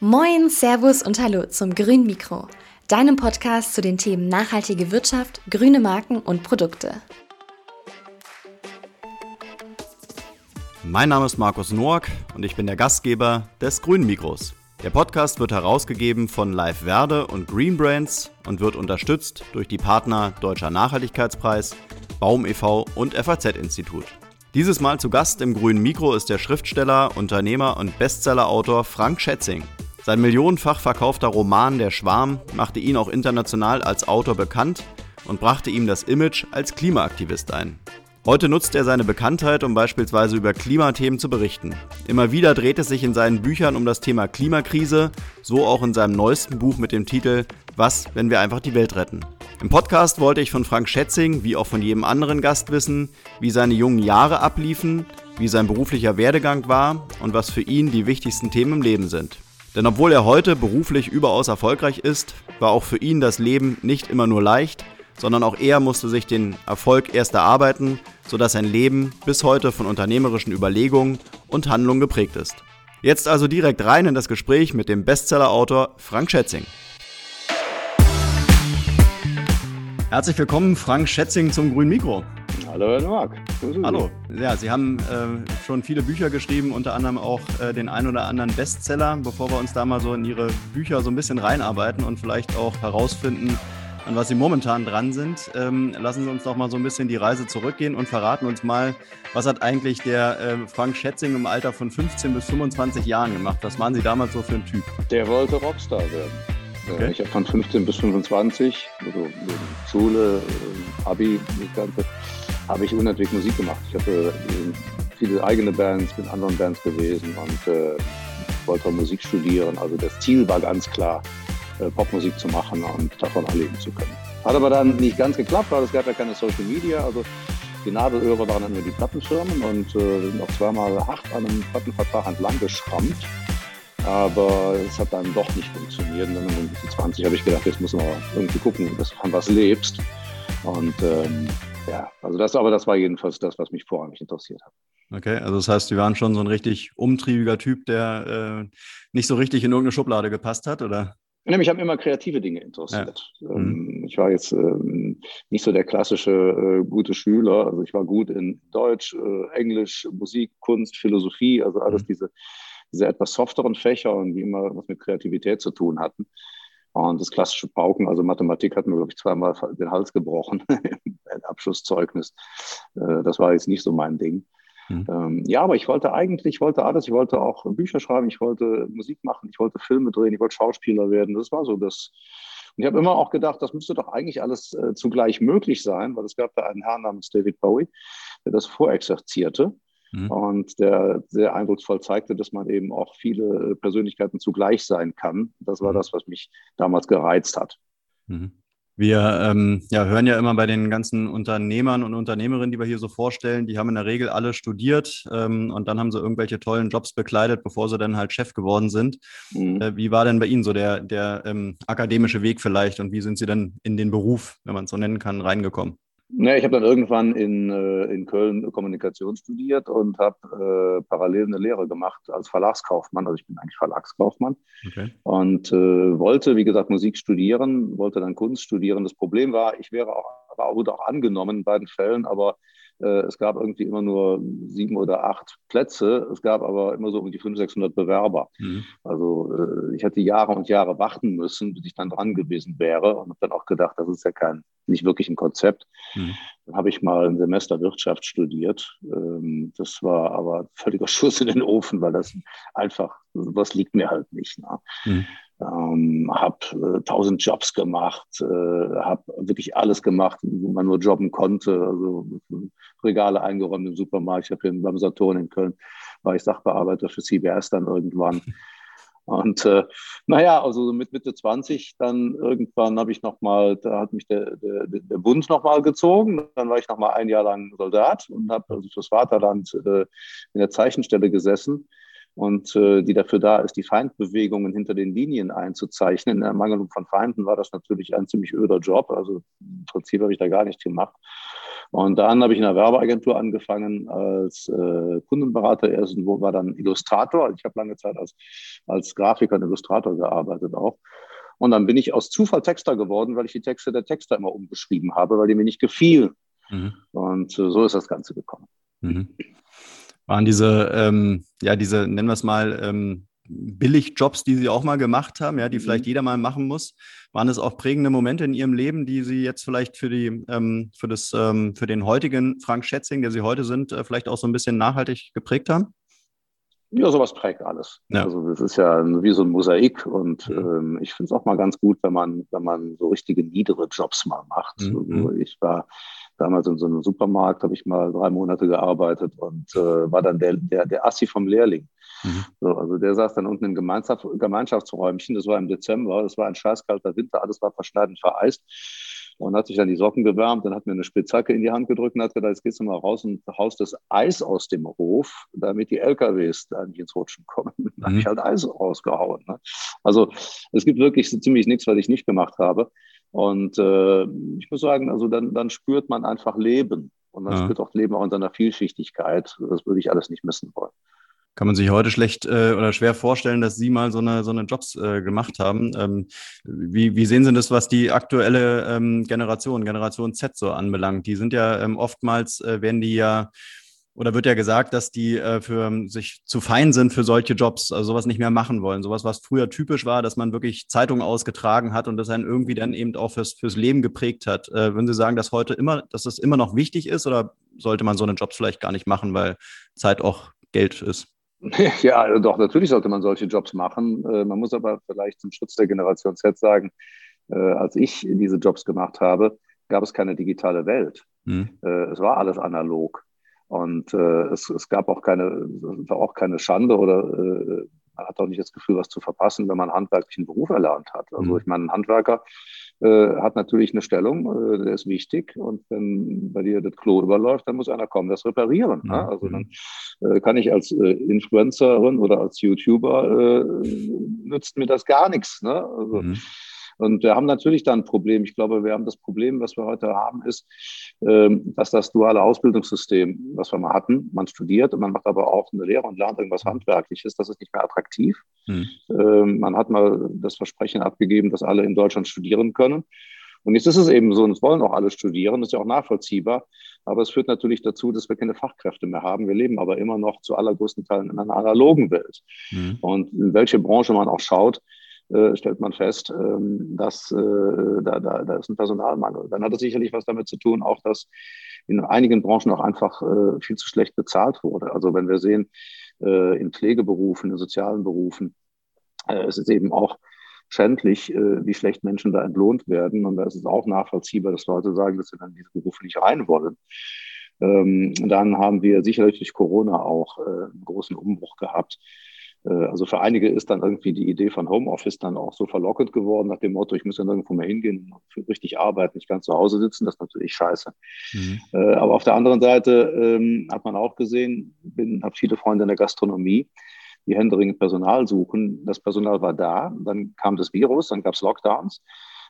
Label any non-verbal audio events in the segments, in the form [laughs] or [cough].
Moin, Servus und Hallo zum Grün Mikro, deinem Podcast zu den Themen nachhaltige Wirtschaft, grüne Marken und Produkte. Mein Name ist Markus Noack und ich bin der Gastgeber des Grünen Mikros. Der Podcast wird herausgegeben von Live Verde und Green Brands und wird unterstützt durch die Partner Deutscher Nachhaltigkeitspreis, Baum e.V. und FAZ-Institut. Dieses Mal zu Gast im Grünen Mikro ist der Schriftsteller, Unternehmer und Bestsellerautor Frank Schätzing. Sein millionenfach verkaufter Roman Der Schwarm machte ihn auch international als Autor bekannt und brachte ihm das Image als Klimaaktivist ein. Heute nutzt er seine Bekanntheit, um beispielsweise über Klimathemen zu berichten. Immer wieder dreht es sich in seinen Büchern um das Thema Klimakrise, so auch in seinem neuesten Buch mit dem Titel Was, wenn wir einfach die Welt retten. Im Podcast wollte ich von Frank Schätzing, wie auch von jedem anderen Gast wissen, wie seine jungen Jahre abliefen, wie sein beruflicher Werdegang war und was für ihn die wichtigsten Themen im Leben sind. Denn obwohl er heute beruflich überaus erfolgreich ist, war auch für ihn das Leben nicht immer nur leicht, sondern auch er musste sich den Erfolg erst erarbeiten, sodass sein Leben bis heute von unternehmerischen Überlegungen und Handlungen geprägt ist. Jetzt also direkt rein in das Gespräch mit dem Bestsellerautor Frank Schätzing. Herzlich willkommen, Frank Schätzing zum Grünen Mikro. Hallo, Herr Noack. Hallo. Ja, Sie haben äh, schon viele Bücher geschrieben, unter anderem auch äh, den ein oder anderen Bestseller. Bevor wir uns da mal so in Ihre Bücher so ein bisschen reinarbeiten und vielleicht auch herausfinden, an was Sie momentan dran sind, ähm, lassen Sie uns doch mal so ein bisschen die Reise zurückgehen und verraten uns mal, was hat eigentlich der äh, Frank Schätzing im Alter von 15 bis 25 Jahren gemacht? Was waren Sie damals so für ein Typ? Der wollte Rockstar werden. Okay. Ich habe von 15 bis 25, also Schule, äh, Abi, das Ganze, habe ich unentwegt Musik gemacht. Ich hatte äh, viele eigene Bands, mit anderen Bands gewesen und äh, wollte Musik studieren. Also das Ziel war ganz klar, äh, Popmusik zu machen und davon erleben zu können. Hat aber dann nicht ganz geklappt, weil es gab ja keine Social Media. Also die Nadelöhre waren dann nur die Plattenfirmen und äh, sind auch zweimal hart an einem Plattenvertrag entlang geschrammt. Aber es hat dann doch nicht funktioniert. Und dann mit 20 habe ich gedacht, jetzt muss man irgendwie gucken, dass du von was lebst. Und ähm, ja, also das, aber das war jedenfalls das, was mich vorrangig interessiert hat. Okay, also das heißt, Sie waren schon so ein richtig umtriebiger Typ, der äh, nicht so richtig in irgendeine Schublade gepasst hat, oder? Ja, mich haben immer kreative Dinge interessiert. Ja. Mhm. Ich war jetzt ähm, nicht so der klassische äh, gute Schüler. Also ich war gut in Deutsch, äh, Englisch, Musik, Kunst, Philosophie, also alles mhm. diese, diese etwas softeren Fächer und die immer was mit Kreativität zu tun hatten. Und das klassische Pauken, also Mathematik hat mir, glaube ich, zweimal den Hals gebrochen [laughs] im Abschlusszeugnis. Äh, das war jetzt nicht so mein Ding. Mhm. Ähm, ja, aber ich wollte eigentlich, ich wollte alles. Ich wollte auch Bücher schreiben, ich wollte Musik machen, ich wollte Filme drehen, ich wollte Schauspieler werden. Das war so das. Und ich habe immer auch gedacht, das müsste doch eigentlich alles äh, zugleich möglich sein, weil es gab da einen Herrn namens David Bowie, der das vorexerzierte mhm. und der sehr eindrucksvoll zeigte, dass man eben auch viele äh, Persönlichkeiten zugleich sein kann. Das war mhm. das, was mich damals gereizt hat. Mhm. Wir ähm, ja, hören ja immer bei den ganzen Unternehmern und Unternehmerinnen, die wir hier so vorstellen, die haben in der Regel alle studiert ähm, und dann haben sie irgendwelche tollen Jobs bekleidet, bevor sie dann halt Chef geworden sind. Mhm. Äh, wie war denn bei Ihnen so der, der ähm, akademische Weg vielleicht und wie sind Sie dann in den Beruf, wenn man es so nennen kann, reingekommen? Nee, ich habe dann irgendwann in, äh, in Köln Kommunikation studiert und habe äh, parallel eine Lehre gemacht als Verlagskaufmann. Also ich bin eigentlich Verlagskaufmann okay. und äh, wollte, wie gesagt, Musik studieren, wollte dann Kunst studieren. Das Problem war, ich wäre auch, war, wurde auch angenommen in beiden Fällen, aber es gab irgendwie immer nur sieben oder acht Plätze. Es gab aber immer so um die 500, 600 Bewerber. Mhm. Also äh, ich hätte Jahre und Jahre warten müssen, bis ich dann dran gewesen wäre und habe dann auch gedacht, das ist ja kein, nicht wirklich ein Konzept. Mhm. Dann habe ich mal ein Semester Wirtschaft studiert. Ähm, das war aber völliger [laughs] Schuss in den Ofen, weil das einfach, was liegt mir halt nicht. Ne? Mhm ähm, habe äh, tausend Jobs gemacht, äh, habe wirklich alles gemacht, wo man nur jobben konnte. Also Regale eingeräumt im Supermarkt. Ich habe beim Saturn in Köln war ich Sachbearbeiter für CBS dann irgendwann. Und äh, naja, also mit Mitte 20, dann irgendwann habe ich nochmal, da hat mich der, der, der Bund nochmal gezogen. Dann war ich nochmal ein Jahr lang Soldat und habe also fürs Vaterland äh, in der Zeichenstelle gesessen und äh, die dafür da ist, die Feindbewegungen hinter den Linien einzuzeichnen. In der Ermangelung von Feinden war das natürlich ein ziemlich öder Job. Also im Prinzip habe ich da gar nichts gemacht. Und dann habe ich in einer Werbeagentur angefangen als äh, Kundenberater erst und war dann Illustrator. Ich habe lange Zeit als, als Grafiker und Illustrator gearbeitet auch. Und dann bin ich aus Zufall Texter geworden, weil ich die Texte der Texter immer umgeschrieben habe, weil die mir nicht gefielen. Mhm. Und äh, so ist das Ganze gekommen. Mhm. Waren diese, ähm, ja, diese, nennen wir es mal, ähm, Billigjobs, die Sie auch mal gemacht haben, ja, die mhm. vielleicht jeder mal machen muss, waren es auch prägende Momente in Ihrem Leben, die Sie jetzt vielleicht für die, ähm, für das, ähm, für den heutigen Frank Schätzing, der Sie heute sind, äh, vielleicht auch so ein bisschen nachhaltig geprägt haben? Ja, sowas prägt alles. Ja. Also das ist ja wie so ein Mosaik und mhm. ähm, ich finde es auch mal ganz gut, wenn man, wenn man so richtige niedere Jobs mal macht. Mhm. Also ich war damals in so einem Supermarkt, habe ich mal drei Monate gearbeitet und äh, war dann der, der, der Assi vom Lehrling. Mhm. So, also der saß dann unten im Gemeinschaft, Gemeinschaftsräumchen, das war im Dezember, das war ein scheißkalter Winter, alles war verschneit und vereist und hat sich dann die Socken gewärmt, dann hat mir eine Spitzhacke in die Hand gedrückt und hat gesagt, jetzt gehst du mal raus und haust das Eis aus dem Hof, damit die LKWs da nicht ins Rutschen kommen. [laughs] Dann mhm. habe ich halt Eis rausgehauen. Ne? Also es gibt wirklich so ziemlich nichts, was ich nicht gemacht habe. Und äh, ich muss sagen, also dann, dann spürt man einfach Leben. Und dann ja. spürt auch Leben auch in seiner Vielschichtigkeit. Das würde ich alles nicht missen wollen kann man sich heute schlecht äh, oder schwer vorstellen, dass Sie mal so eine, so eine Jobs äh, gemacht haben. Ähm, wie, wie sehen Sie das, was die aktuelle ähm, Generation, Generation Z so anbelangt? Die sind ja ähm, oftmals, äh, werden die ja, oder wird ja gesagt, dass die äh, für sich zu fein sind für solche Jobs, also sowas nicht mehr machen wollen. Sowas, was früher typisch war, dass man wirklich Zeitungen ausgetragen hat und das einen irgendwie dann eben auch fürs, fürs Leben geprägt hat. Äh, würden Sie sagen, dass heute immer, dass das immer noch wichtig ist oder sollte man so eine Jobs vielleicht gar nicht machen, weil Zeit auch Geld ist? [laughs] Ja, also doch, natürlich sollte man solche Jobs machen. Äh, man muss aber vielleicht zum Schutz der Generation Z sagen, äh, als ich diese Jobs gemacht habe, gab es keine digitale Welt. Mhm. Es war alles analog. Und es, es gab auch keine, war auch keine Schande oder man hat auch nicht das Gefühl, was zu verpassen, wenn man einen handwerklichen Beruf erlernt hat. Also mhm. ich meine, ein Handwerker äh, hat natürlich eine Stellung, äh, der ist wichtig. Und wenn bei dir das Klo überläuft, dann muss einer kommen, das reparieren. Ne? Mhm. Also dann äh, kann ich als äh, Influencerin oder als YouTuber, äh, nützt mir das gar nichts. Ne? Also, mhm. Und wir haben natürlich da ein Problem. Ich glaube, wir haben das Problem, was wir heute haben, ist, ähm, dass das duale Ausbildungssystem, was wir mal hatten, man studiert und man macht aber auch eine Lehre und lernt irgendwas Handwerkliches, das ist nicht mehr attraktiv. Hm. Man hat mal das Versprechen abgegeben, dass alle in Deutschland studieren können. Und jetzt ist es eben so, und es wollen auch alle studieren, das ist ja auch nachvollziehbar. Aber es führt natürlich dazu, dass wir keine Fachkräfte mehr haben. Wir leben aber immer noch zu allergrößten Teilen in einer analogen Welt. Mhm. Und in welche Branche man auch schaut, äh, stellt man fest, ähm, dass äh, da, da, da ist ein Personalmangel. Dann hat es sicherlich was damit zu tun, auch dass in einigen Branchen auch einfach äh, viel zu schlecht bezahlt wurde. Also wenn wir sehen, in Pflegeberufen, in sozialen Berufen, es ist eben auch schändlich, wie schlecht Menschen da entlohnt werden. Und da ist es auch nachvollziehbar, dass Leute sagen, dass sie dann in diese Berufe nicht rein wollen. Ähm, dann haben wir sicherlich durch Corona auch einen großen Umbruch gehabt äh, also für einige ist dann irgendwie die Idee von Homeoffice dann auch so verlockend geworden, nach dem Motto, ich muss ja nirgendwo mehr hingehen, richtig arbeiten, ich kann zu Hause sitzen, das ist natürlich scheiße. Mhm. Äh, aber auf der anderen Seite ähm, hat man auch gesehen, bin, habe viele Freunde in der Gastronomie, die händeringend Personal suchen. Das Personal war da, dann kam das Virus, dann gab es Lockdowns.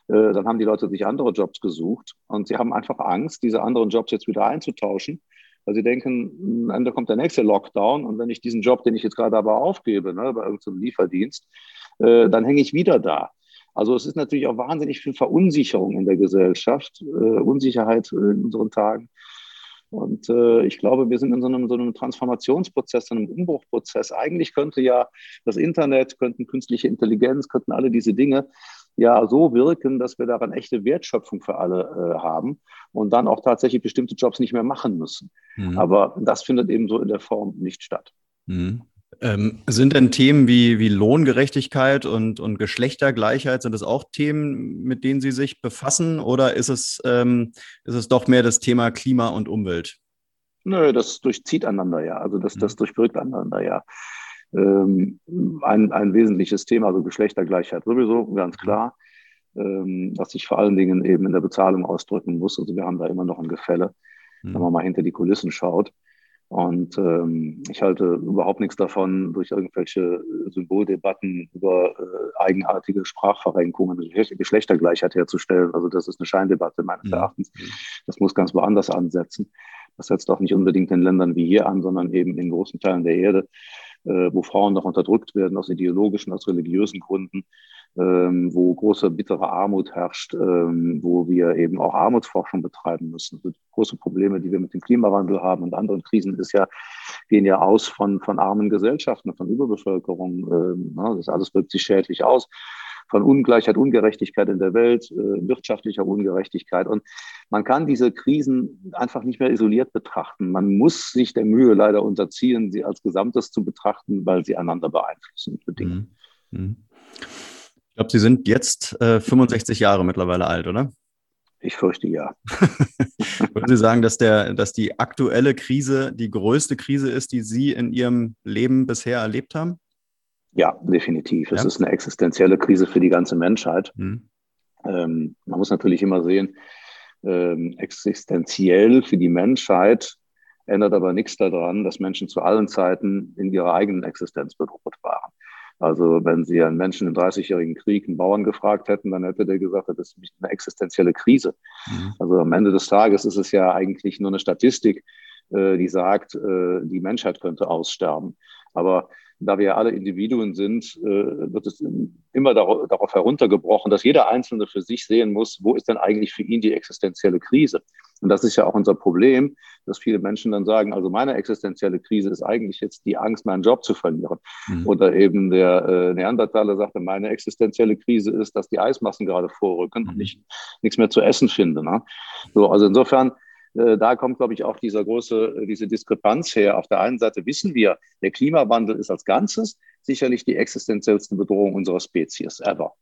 Äh, dann haben die Leute sich andere Jobs gesucht und sie haben einfach Angst, diese anderen Jobs jetzt wieder einzutauschen weil sie denken, am Ende kommt der nächste Lockdown und wenn ich diesen Job, den ich jetzt gerade aber aufgebe, ne, bei irgendeinem Lieferdienst, äh, dann hänge ich wieder da. Also es ist natürlich auch wahnsinnig viel Verunsicherung in der Gesellschaft, äh, Unsicherheit in unseren Tagen. Und äh, ich glaube, wir sind in so einem, so einem Transformationsprozess, einem Umbruchprozess. Eigentlich könnte ja das Internet, könnten künstliche Intelligenz, könnten alle diese Dinge ja so wirken, dass wir daran echte Wertschöpfung für alle äh, haben und dann auch tatsächlich bestimmte Jobs nicht mehr machen müssen. Mhm. Aber das findet eben so in der Form nicht statt. Mhm. Ähm, sind denn Themen wie, wie Lohngerechtigkeit und, und Geschlechtergleichheit, sind das auch Themen, mit denen Sie sich befassen oder ist es, ähm, ist es doch mehr das Thema Klima und Umwelt? Nö, das durchzieht einander ja. Also das, das mhm. durchwirkt einander ja ähm, ein, ein wesentliches Thema, also Geschlechtergleichheit sowieso, ganz klar, ähm, was sich vor allen Dingen eben in der Bezahlung ausdrücken muss. Also wir haben da immer noch ein Gefälle, mhm. wenn man mal hinter die Kulissen schaut. Und ähm, ich halte überhaupt nichts davon, durch irgendwelche Symboldebatten über äh, eigenartige Sprachverrenkungen Geschlechtergleichheit herzustellen. Also das ist eine Scheindebatte meines mhm. Erachtens. Das muss ganz woanders ansetzen. Das setzt auch nicht unbedingt in Ländern wie hier an, sondern eben in großen Teilen der Erde, äh, wo Frauen noch unterdrückt werden aus ideologischen, aus religiösen Gründen, ähm, wo große bittere Armut herrscht, ähm, wo wir eben auch Armutsforschung betreiben müssen. Also große Probleme, die wir mit dem Klimawandel haben und anderen Krisen, ist ja, gehen ja aus von, von armen Gesellschaften, von Überbevölkerung. Ähm, ne? Das alles wirkt sich schädlich aus von Ungleichheit, Ungerechtigkeit in der Welt, äh, wirtschaftlicher Ungerechtigkeit. Und man kann diese Krisen einfach nicht mehr isoliert betrachten. Man muss sich der Mühe leider unterziehen, sie als Gesamtes zu betrachten, weil sie einander beeinflussen und bedingen. Mhm. Mhm. Ich glaube, Sie sind jetzt äh, 65 Jahre mittlerweile alt, oder? Ich fürchte ja. [laughs] [laughs] Würden Sie sagen, dass, der, dass die aktuelle Krise die größte Krise ist, die Sie in Ihrem Leben bisher erlebt haben? Ja, definitiv. Es ist eine existenzielle Krise für die ganze Menschheit. Mhm. Ähm, man muss natürlich immer sehen, ähm, existenziell für die Menschheit ändert aber nichts daran, dass Menschen zu allen Zeiten in ihrer eigenen Existenz bedroht waren. Also wenn Sie einen Menschen im 30-jährigen Krieg, einen Bauern gefragt hätten, dann hätte der gesagt, das ist eine existenzielle Krise. Mhm. Also am Ende des Tages ist es ja eigentlich nur eine Statistik, äh, die sagt, äh, die Menschheit könnte aussterben. Aber da wir alle Individuen sind, äh, wird es immer darauf heruntergebrochen, dass jeder Einzelne für sich sehen muss, wo ist denn eigentlich für ihn die existenzielle Krise? Und das ist ja auch unser Problem, dass viele Menschen dann sagen, also meine existenzielle Krise ist eigentlich jetzt die Angst, meinen Job zu verlieren. Mhm. Oder eben der äh, Neandertaler sagte, meine existenzielle Krise ist, dass die Eismassen gerade vorrücken mhm. und ich nichts mehr zu essen finde. Ne? So, also insofern äh, da kommt, glaube ich, auch dieser große, äh, diese Diskrepanz her. Auf der einen Seite wissen wir, der Klimawandel ist als Ganzes sicherlich die existenziellste Bedrohung unserer Spezies ever.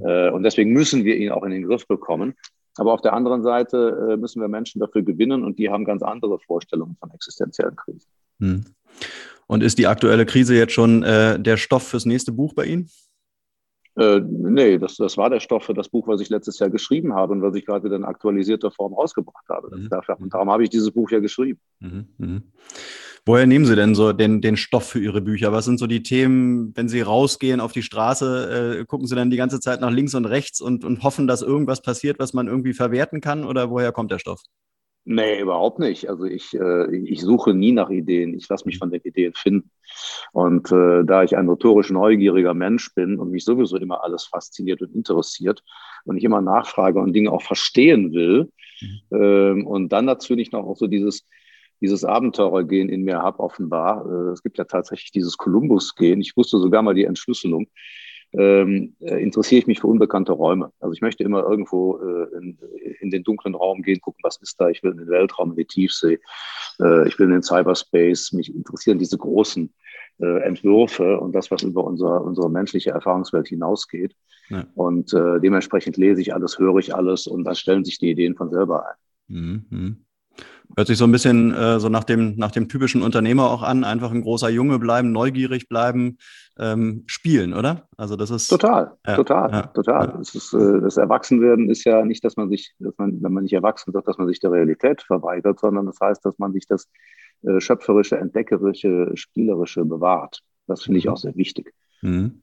Äh, und deswegen müssen wir ihn auch in den Griff bekommen. Aber auf der anderen Seite müssen wir Menschen dafür gewinnen und die haben ganz andere Vorstellungen von existenziellen Krisen. Hm. Und ist die aktuelle Krise jetzt schon äh, der Stoff fürs nächste Buch bei Ihnen? Äh, nee, das, das war der Stoff für das Buch, was ich letztes Jahr geschrieben habe und was ich gerade in aktualisierter Form rausgebracht habe. Mhm. Dafür, und darum habe ich dieses Buch ja geschrieben. Mhm. Mhm. Woher nehmen Sie denn so den, den Stoff für Ihre Bücher? Was sind so die Themen, wenn Sie rausgehen auf die Straße, äh, gucken Sie dann die ganze Zeit nach links und rechts und, und hoffen, dass irgendwas passiert, was man irgendwie verwerten kann? Oder woher kommt der Stoff? Nee, überhaupt nicht. Also ich, äh, ich suche nie nach Ideen. Ich lasse mich von den Ideen finden. Und äh, da ich ein notorisch neugieriger Mensch bin und mich sowieso immer alles fasziniert und interessiert und ich immer nachfrage und Dinge auch verstehen will mhm. ähm, und dann natürlich noch auch so dieses, dieses Abenteurergehen in mir habe, offenbar. Äh, es gibt ja tatsächlich dieses Kolumbus-Gehen. Ich wusste sogar mal die Entschlüsselung ähm, äh, interessiere ich mich für unbekannte Räume. Also ich möchte immer irgendwo äh, in, in, den dunklen Raum gehen, gucken, was ist da. Ich will in den Weltraum, in die Tiefsee. Äh, ich will in den Cyberspace. Mich interessieren diese großen äh, Entwürfe und das, was über unser, unsere menschliche Erfahrungswelt hinausgeht. Ja. Und äh, dementsprechend lese ich alles, höre ich alles und dann stellen sich die Ideen von selber ein. Mhm. Hört sich so ein bisschen äh, so nach dem, nach dem typischen Unternehmer auch an, einfach ein großer Junge bleiben, neugierig bleiben, ähm, spielen, oder? Also das ist total, ja, total, ja, total. Ja. Das, ist, äh, das Erwachsenwerden ist ja nicht, dass man sich, dass man, wenn man nicht erwachsen wird, dass man sich der Realität verweigert, sondern das heißt, dass man sich das äh, schöpferische, entdeckerische, spielerische bewahrt. Das finde ich mhm. auch sehr wichtig. Mhm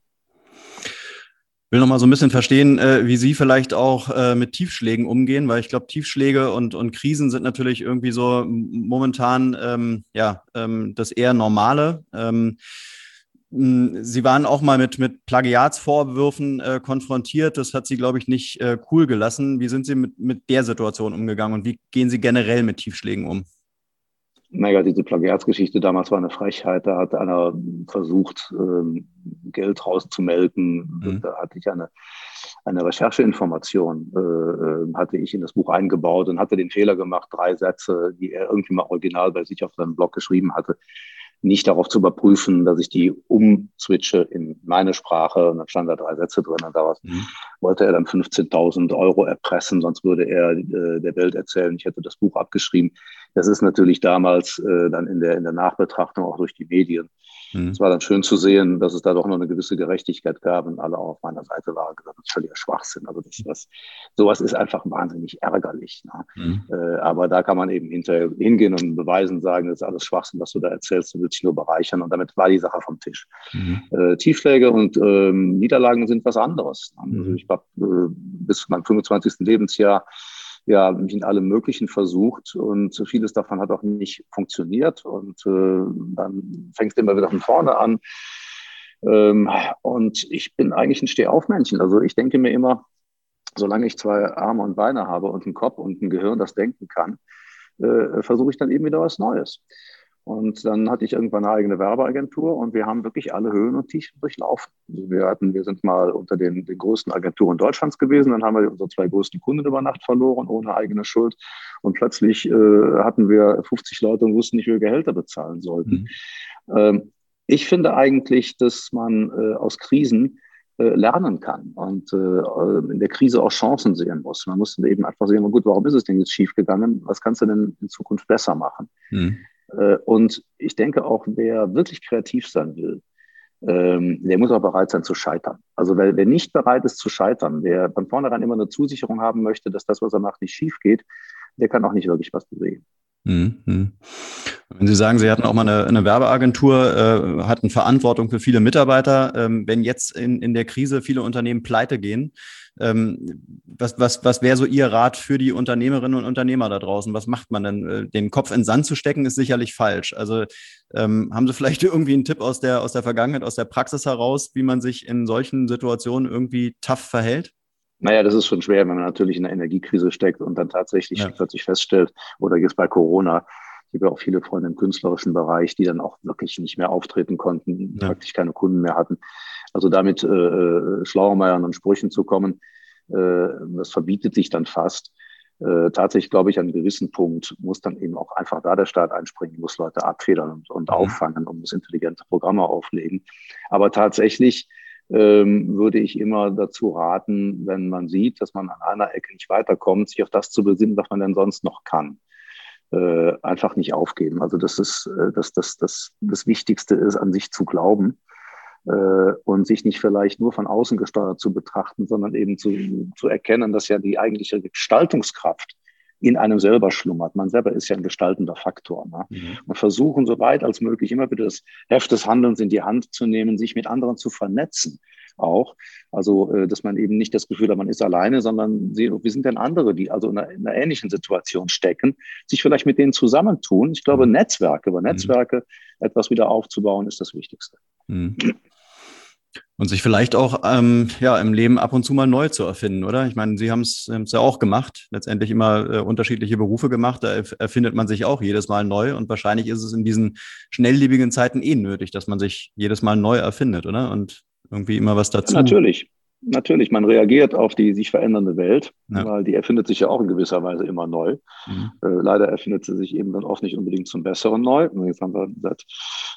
will noch mal so ein bisschen verstehen, äh, wie Sie vielleicht auch äh, mit Tiefschlägen umgehen, weil ich glaube, Tiefschläge und, und Krisen sind natürlich irgendwie so momentan ähm, ja ähm, das eher Normale. Ähm, Sie waren auch mal mit, mit Plagiatsvorwürfen äh, konfrontiert. Das hat Sie, glaube ich, nicht äh, cool gelassen. Wie sind Sie mit, mit der Situation umgegangen und wie gehen Sie generell mit Tiefschlägen um? Naja, diese Plagiatsgeschichte damals war eine Frechheit. Da hat einer versucht, ähm, Geld rauszumelken. Mhm. Da hatte ich eine, eine Rechercheinformation, äh, äh, hatte ich in das Buch eingebaut und hatte den Fehler gemacht, drei Sätze, die er irgendwie mal original bei sich auf seinem Blog geschrieben hatte, nicht darauf zu überprüfen, dass ich die umswitche in meine Sprache. Und dann stand da drei Sätze drin. Und daraus mhm. wollte er dann 15.000 Euro erpressen, sonst würde er äh, der Welt erzählen, ich hätte das Buch abgeschrieben. Das ist natürlich damals äh, dann in der, in der Nachbetrachtung auch durch die Medien Mhm. Es war dann schön zu sehen, dass es da doch noch eine gewisse Gerechtigkeit gab und alle auch auf meiner Seite waren gesagt, das ist völliger Schwachsinn. Also das, das, sowas ist einfach wahnsinnig ärgerlich. Ne? Mhm. Äh, aber da kann man eben hinterher hingehen und beweisen, sagen, das ist alles Schwachsinn, was du da erzählst, du willst dich nur bereichern und damit war die Sache vom Tisch. Mhm. Äh, Tiefschläge und ähm, Niederlagen sind was anderes. Also mhm. ich habe äh, bis meinem 25. Lebensjahr ja, mich in allem Möglichen versucht und vieles davon hat auch nicht funktioniert und äh, dann fängst du immer wieder von vorne an. Ähm, und ich bin eigentlich ein Stehaufmännchen. Also ich denke mir immer, solange ich zwei Arme und Beine habe und einen Kopf und ein Gehirn, das denken kann, äh, versuche ich dann eben wieder was Neues. Und dann hatte ich irgendwann eine eigene Werbeagentur und wir haben wirklich alle Höhen und Tiefen durchlaufen. Also wir hatten, wir sind mal unter den, den größten Agenturen Deutschlands gewesen, dann haben wir unsere zwei größten Kunden über Nacht verloren, ohne eigene Schuld. Und plötzlich äh, hatten wir 50 Leute und wussten nicht, wie wir Gehälter bezahlen sollten. Mhm. Ähm, ich finde eigentlich, dass man äh, aus Krisen äh, lernen kann und äh, in der Krise auch Chancen sehen muss. Man muss dann eben einfach sehen, gut, warum ist es denn jetzt schiefgegangen? Was kannst du denn in Zukunft besser machen? Mhm. Äh, und ich denke auch, wer wirklich kreativ sein will, ähm, der muss auch bereit sein zu scheitern. Also wer, wer nicht bereit ist zu scheitern, der von vornherein immer eine Zusicherung haben möchte, dass das, was er macht, nicht schief geht, der kann auch nicht wirklich was bewegen. Mhm. Wenn Sie sagen, Sie hatten auch mal eine, eine Werbeagentur, äh, hatten Verantwortung für viele Mitarbeiter. Ähm, wenn jetzt in, in der Krise viele Unternehmen pleite gehen, ähm, was, was, was wäre so Ihr Rat für die Unternehmerinnen und Unternehmer da draußen? Was macht man denn? Äh, den Kopf in den Sand zu stecken, ist sicherlich falsch. Also ähm, haben Sie vielleicht [laughs] irgendwie einen Tipp aus der, aus der Vergangenheit, aus der Praxis heraus, wie man sich in solchen Situationen irgendwie tough verhält? Naja, das ist schon schwer, wenn man natürlich in einer Energiekrise steckt und dann tatsächlich ja. plötzlich feststellt, oder jetzt bei Corona, ich habe ja auch viele Freunde im künstlerischen Bereich, die dann auch wirklich nicht mehr auftreten konnten, ja. praktisch keine Kunden mehr hatten. Also damit äh, äh Schlauermeiern und Sprüchen zu kommen, äh, das verbietet sich dann fast. Äh, tatsächlich glaube ich, an einem gewissen Punkt muss dann eben auch einfach da der Staat einspringen, muss Leute abfedern und, und mhm. auffangen und muss intelligente Programme auflegen. Aber tatsächlich ähm, würde ich immer dazu raten, wenn man sieht, dass man an einer Ecke nicht weiterkommt, sich auf das zu besinnen, was man denn sonst noch kann. Äh, einfach nicht aufgeben. Also das ist äh, das, das, das, das Wichtigste ist, an sich zu glauben äh, und sich nicht vielleicht nur von außen gesteuert zu betrachten, sondern eben zu, zu erkennen, dass ja die eigentliche Gestaltungskraft in einem selber schlummert. Man selber ist ja ein gestaltender Faktor. Ne? Mhm. Und versuchen, so weit als möglich immer wieder das Heft des Handelns in die Hand zu nehmen, sich mit anderen zu vernetzen auch. Also, äh, dass man eben nicht das Gefühl hat, man ist alleine, sondern wir sind denn andere, die also in einer, in einer, ähnlichen Situation stecken, sich vielleicht mit denen zusammentun. Ich glaube, mhm. Netzwerke, über mhm. Netzwerke mhm. etwas wieder aufzubauen, ist das Wichtigste. Mhm. Und sich vielleicht auch ähm, ja, im Leben ab und zu mal neu zu erfinden, oder? Ich meine, Sie haben es ja auch gemacht, letztendlich immer äh, unterschiedliche Berufe gemacht. Da erfindet man sich auch jedes Mal neu. Und wahrscheinlich ist es in diesen schnelllebigen Zeiten eh nötig, dass man sich jedes Mal neu erfindet, oder? Und irgendwie immer was dazu. Ja, natürlich. Natürlich, man reagiert auf die sich verändernde Welt, ja. weil die erfindet sich ja auch in gewisser Weise immer neu. Mhm. Äh, leider erfindet sie sich eben dann oft nicht unbedingt zum Besseren neu. Jetzt haben wir seit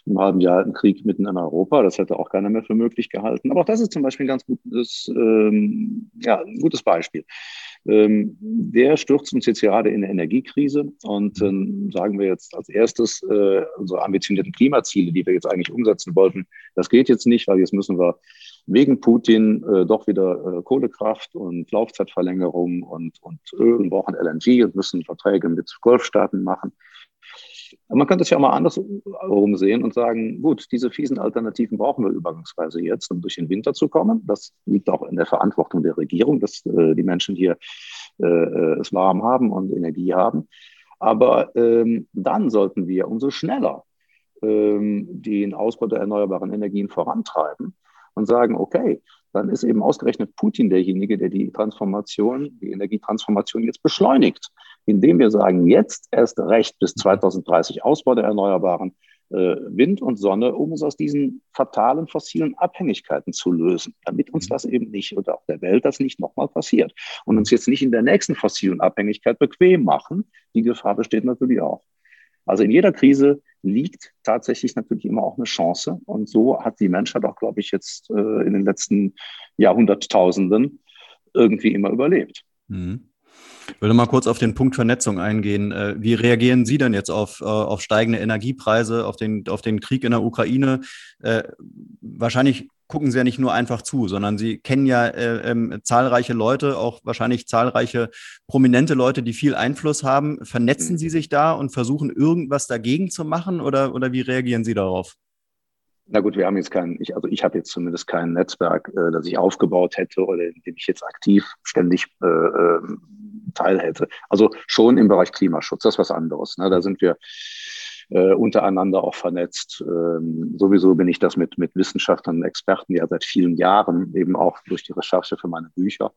einem halben Jahr einen Krieg mitten in Europa, das hätte auch keiner mehr für möglich gehalten. Aber auch das ist zum Beispiel ein ganz gutes, ähm, ja, ein gutes Beispiel. Ähm, der stürzt uns jetzt gerade in eine Energiekrise und ähm, sagen wir jetzt als erstes, äh, unsere ambitionierten Klimaziele, die wir jetzt eigentlich umsetzen wollten, das geht jetzt nicht, weil jetzt müssen wir wegen Putin äh, doch wieder äh, Kohlekraft und Laufzeitverlängerung und, und Öl und brauchen LNG und müssen Verträge mit Golfstaaten machen. Man könnte es ja auch mal andersrum sehen und sagen, gut, diese fiesen Alternativen brauchen wir übergangsweise jetzt, um durch den Winter zu kommen. Das liegt auch in der Verantwortung der Regierung, dass äh, die Menschen hier äh es warm haben und Energie haben. Aber ähm, dann sollten wir umso schneller ähm, den Ausbau der erneuerbaren Energien vorantreiben und sagen, okay, dann ist eben ausgerechnet Putin derjenige, der die Transformation, die Energietransformation jetzt beschleunigt, indem wir sagen, jetzt erst recht bis 2030 Ausbau der Erneuerbaren, äh, Wind und Sonne, um uns aus diesen fatalen fossilen Abhängigkeiten zu lösen, damit uns das eben nicht oder auch der Welt das nicht nochmal passiert und uns jetzt nicht in der nächsten fossilen Abhängigkeit bequem machen. Die Gefahr besteht natürlich auch. Also in jeder Krise liegt tatsächlich natürlich immer auch eine Chance. Und so hat die Menschheit auch, glaube ich, jetzt äh, in den letzten Jahrhunderttausenden irgendwie immer überlebt. Mhm. Ich würde mal kurz auf den Punkt Vernetzung eingehen. Äh, wie reagieren Sie denn jetzt auf, äh, auf steigende Energiepreise, auf den, auf den Krieg in der Ukraine? Äh, wahrscheinlich gucken Sie ja nicht nur einfach zu, sondern Sie kennen ja äh, äh, zahlreiche Leute, auch wahrscheinlich zahlreiche prominente Leute, die viel Einfluss haben. Vernetzen Sie sich da und versuchen irgendwas dagegen zu machen oder, oder wie reagieren Sie darauf? Na gut, wir haben jetzt kein, ich, also ich habe jetzt zumindest kein Netzwerk, äh, das ich aufgebaut hätte oder in dem ich jetzt aktiv ständig äh, äh, teil hätte. Also schon im Bereich Klimaschutz, das ist was anderes. Ne? Da sind wir äh, untereinander auch vernetzt. Ähm, sowieso bin ich das mit, mit Wissenschaftlern und Experten ja seit vielen Jahren, eben auch durch die Recherche für meine Bücher.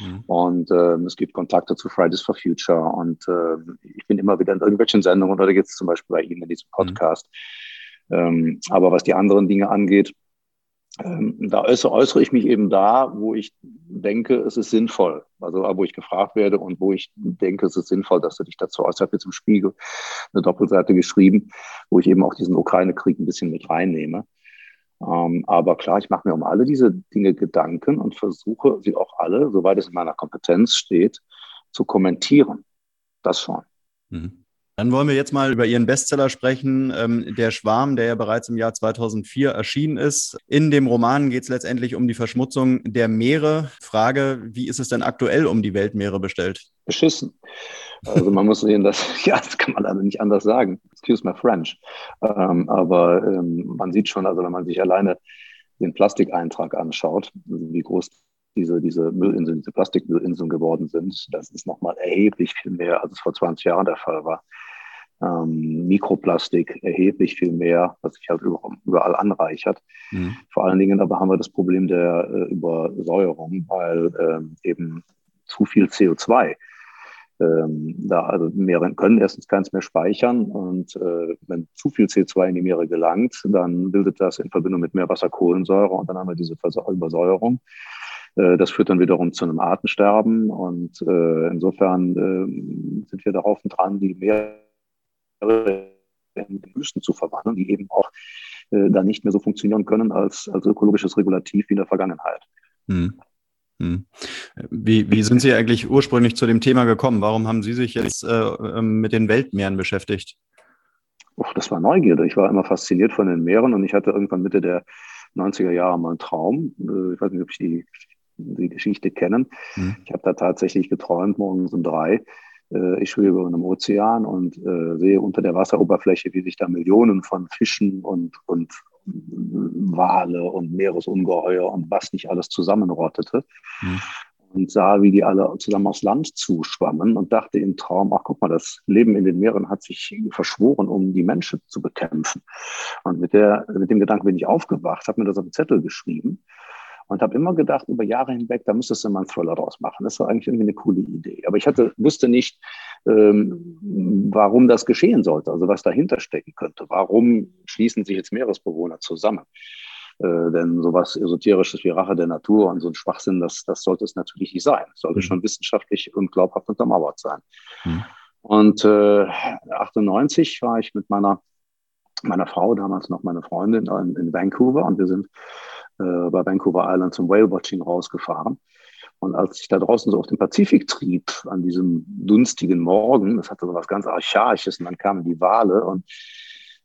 Mhm. Und äh, es gibt Kontakte zu Fridays for Future und äh, ich bin immer wieder in irgendwelchen Sendungen oder jetzt zum Beispiel bei Ihnen in diesem mhm. Podcast. Mhm ähm, aber was die anderen Dinge angeht, ähm, da äußere, ich mich eben da, wo ich denke, es ist sinnvoll. Also wo ich gefragt werde und wo ich denke, es ist sinnvoll, dass du dich dazu äußerst. Ich habe jetzt im Spiegel eine Doppelseite geschrieben, wo ich eben auch diesen Ukraine-Krieg ein bisschen mit reinnehme. Ähm, aber klar, ich mache mir um alle diese Dinge Gedanken und versuche sie auch alle, soweit es in meiner Kompetenz steht, zu kommentieren. Das schon. Mhm. Dann wollen wir jetzt mal über Ihren Bestseller sprechen, ähm, Der Schwarm, der ja bereits im Jahr 2004 erschienen ist. In dem Roman geht es letztendlich um die Verschmutzung der Meere. Frage, wie ist es denn aktuell um die Weltmeere bestellt? Beschissen. Also man muss sehen, dass, [laughs] ja, das kann man also nicht anders sagen. Excuse my French. Ähm, aber ähm, man sieht schon, also wenn man sich alleine den Plastikeintrag anschaut, wie groß diese, diese Müllinseln, diese Plastikmüllinseln geworden sind, das ist nochmal erheblich viel mehr, als es vor 20 Jahren der Fall war ähm, Mikroplastik erheblich viel mehr, was sich halt überall anreichert. Mhm. Vor allen Dingen aber haben wir das Problem der äh, Übersäuerung, weil äh, eben zu viel CO2 ähm, da also Meere können erstens keins mehr speichern und äh, wenn zu viel CO2 in die Meere gelangt, dann bildet das in Verbindung mit mehr Wasser Kohlensäure und dann haben wir diese Übersäuerung. Äh, das führt dann wiederum zu einem Artensterben und äh, insofern äh, sind wir darauf und dran, die Meere in Wüsten zu verwandeln, die eben auch äh, dann nicht mehr so funktionieren können als, als ökologisches Regulativ wie in der Vergangenheit. Hm. Hm. Wie, wie sind Sie eigentlich ursprünglich zu dem Thema gekommen? Warum haben Sie sich jetzt äh, ähm, mit den Weltmeeren beschäftigt? Oh, das war Neugierde. Ich war immer fasziniert von den Meeren und ich hatte irgendwann Mitte der 90er Jahre mal einen Traum. Äh, ich weiß nicht, ob Sie die, die Geschichte kennen. Hm. Ich habe da tatsächlich geträumt, morgens um drei, ich schwebe über einem Ozean und äh, sehe unter der Wasseroberfläche, wie sich da Millionen von Fischen und, und Wale und Meeresungeheuer und was nicht alles zusammenrottete. Mhm. Und sah, wie die alle zusammen aufs Land zuschwammen und dachte im Traum, ach guck mal, das Leben in den Meeren hat sich verschworen, um die Menschen zu bekämpfen. Und mit, der, mit dem Gedanken bin ich aufgewacht, habe mir das auf den Zettel geschrieben und habe immer gedacht, über Jahre hinweg, da müsstest du mal einen Thriller draus machen. Das war eigentlich irgendwie eine coole Idee. Aber ich hatte, wusste nicht, ähm, warum das geschehen sollte, also was dahinter stecken könnte. Warum schließen sich jetzt Meeresbewohner zusammen? Äh, denn sowas Esoterisches wie Rache der Natur und so ein Schwachsinn, das, das sollte es natürlich nicht sein. Es sollte mhm. schon wissenschaftlich und glaubhaft untermauert sein. Mhm. Und äh, 98 war ich mit meiner, meiner Frau, damals noch meine Freundin, in, in Vancouver und wir sind äh, bei Vancouver Island zum Whale-Watching rausgefahren. Und als ich da draußen so auf dem Pazifik trieb, an diesem dunstigen Morgen, das hatte so was ganz Archaisches, und dann kamen die Wale und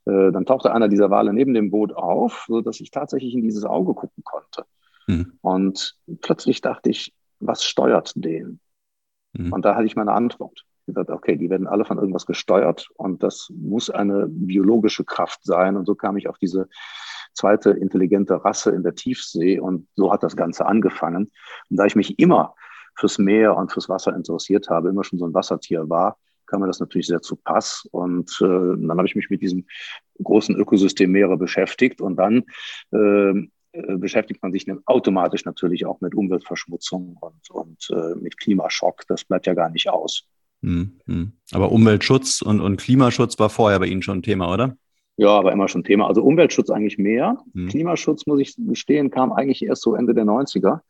äh, dann tauchte einer dieser Wale neben dem Boot auf, so dass ich tatsächlich in dieses Auge gucken konnte. Mhm. Und plötzlich dachte ich, was steuert den? Mhm. Und da hatte ich meine Antwort. Dachte, okay, die werden alle von irgendwas gesteuert und das muss eine biologische Kraft sein. Und so kam ich auf diese zweite intelligente Rasse in der Tiefsee. Und so hat das Ganze angefangen. Und da ich mich immer fürs Meer und fürs Wasser interessiert habe, immer schon so ein Wassertier war, kam mir das natürlich sehr zu Pass. Und äh, dann habe ich mich mit diesem großen Ökosystem Meere beschäftigt. Und dann äh, äh beschäftigt man sich automatisch natürlich auch mit Umweltverschmutzung und, und äh, mit Klimaschock. Das bleibt ja gar nicht aus. Hm, hm. Aber Umweltschutz und, und Klimaschutz war vorher bei Ihnen schon ein Thema, oder? Ja, war immer schon Thema. Also Umweltschutz eigentlich mehr. Mhm. Klimaschutz, muss ich gestehen, kam eigentlich erst so Ende der 90er.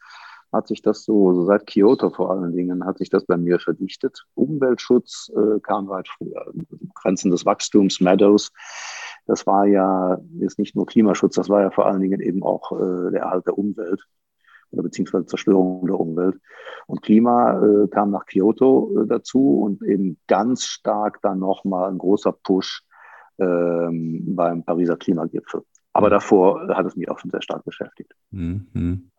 Hat sich das so, so seit Kyoto vor allen Dingen, hat sich das bei mir verdichtet. Umweltschutz äh, kam weit früher. Grenzen des Wachstums, Meadows. Das war ja jetzt nicht nur Klimaschutz, das war ja vor allen Dingen eben auch äh, der Erhalt der Umwelt oder beziehungsweise Zerstörung der Umwelt. Und Klima äh, kam nach Kyoto äh, dazu und eben ganz stark dann nochmal ein großer Push ähm, beim Pariser Klimagipfel. Aber davor hat es mich auch schon sehr stark beschäftigt. Mhm.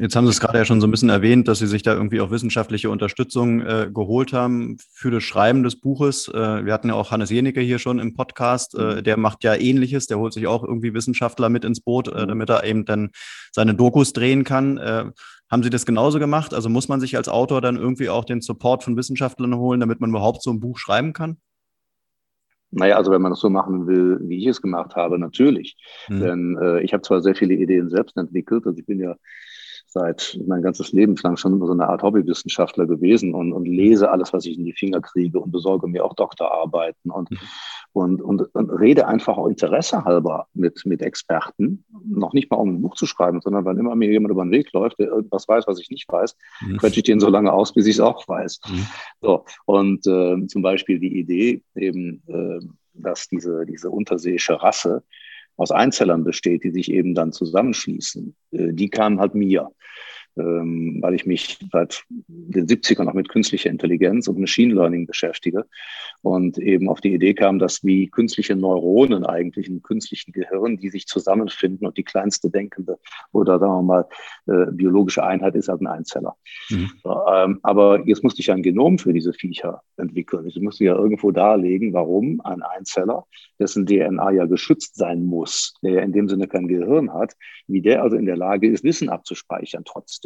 Jetzt haben Sie es gerade ja schon so ein bisschen erwähnt, dass Sie sich da irgendwie auch wissenschaftliche Unterstützung äh, geholt haben für das Schreiben des Buches. Äh, wir hatten ja auch Hannes Jenecke hier schon im Podcast. Äh, mhm. der macht ja Ähnliches. Der holt sich auch irgendwie Wissenschaftler mit ins Boot, äh, mhm. damit er eben dann seine Dokus drehen kann. Äh, haben Sie das genauso gemacht? Also muss man sich als Autor dann irgendwie auch den Support von Wissenschaftlern holen, damit man überhaupt so ein Buch schreiben kann? Naja, also wenn man das so machen will, wie ich es gemacht habe, natürlich. Mhm. Denn äh, ich habe zwar sehr viele Ideen selbst entwickelt, also ich bin ja seit mein ganzes Leben lang schon immer so eine Art Hobbywissenschaftler gewesen und, und lese alles, was ich in die Finger kriege und besorge mir auch Doktorarbeiten und, mhm. Und, und, und rede einfach auch Interesse halber mit, mit Experten. Noch nicht mal, um ein Buch zu schreiben, sondern wenn immer mir jemand über den Weg läuft, der irgendwas weiß, was ich nicht weiß, mhm. quetsche ich den so lange aus, bis ich es auch weiß. Mhm. So, und äh, zum Beispiel die Idee eben, äh, dass diese, diese unterseeische Rasse aus Einzellern besteht, die sich eben dann zusammenschließen, äh, die kamen halt mir ähm, weil ich mich seit den 70ern noch mit künstlicher Intelligenz und Machine Learning beschäftige und eben auf die Idee kam, dass wie künstliche Neuronen eigentlich im künstlichen Gehirn, die sich zusammenfinden und die kleinste denkende oder sagen wir mal äh, biologische Einheit ist halt ein Einzeller. Mhm. Ähm, aber jetzt musste ich ein Genom für diese Viecher entwickeln. Ich musste ja irgendwo darlegen, warum ein Einzeller, dessen DNA ja geschützt sein muss, der ja in dem Sinne kein Gehirn hat, wie der also in der Lage ist, Wissen abzuspeichern trotzdem.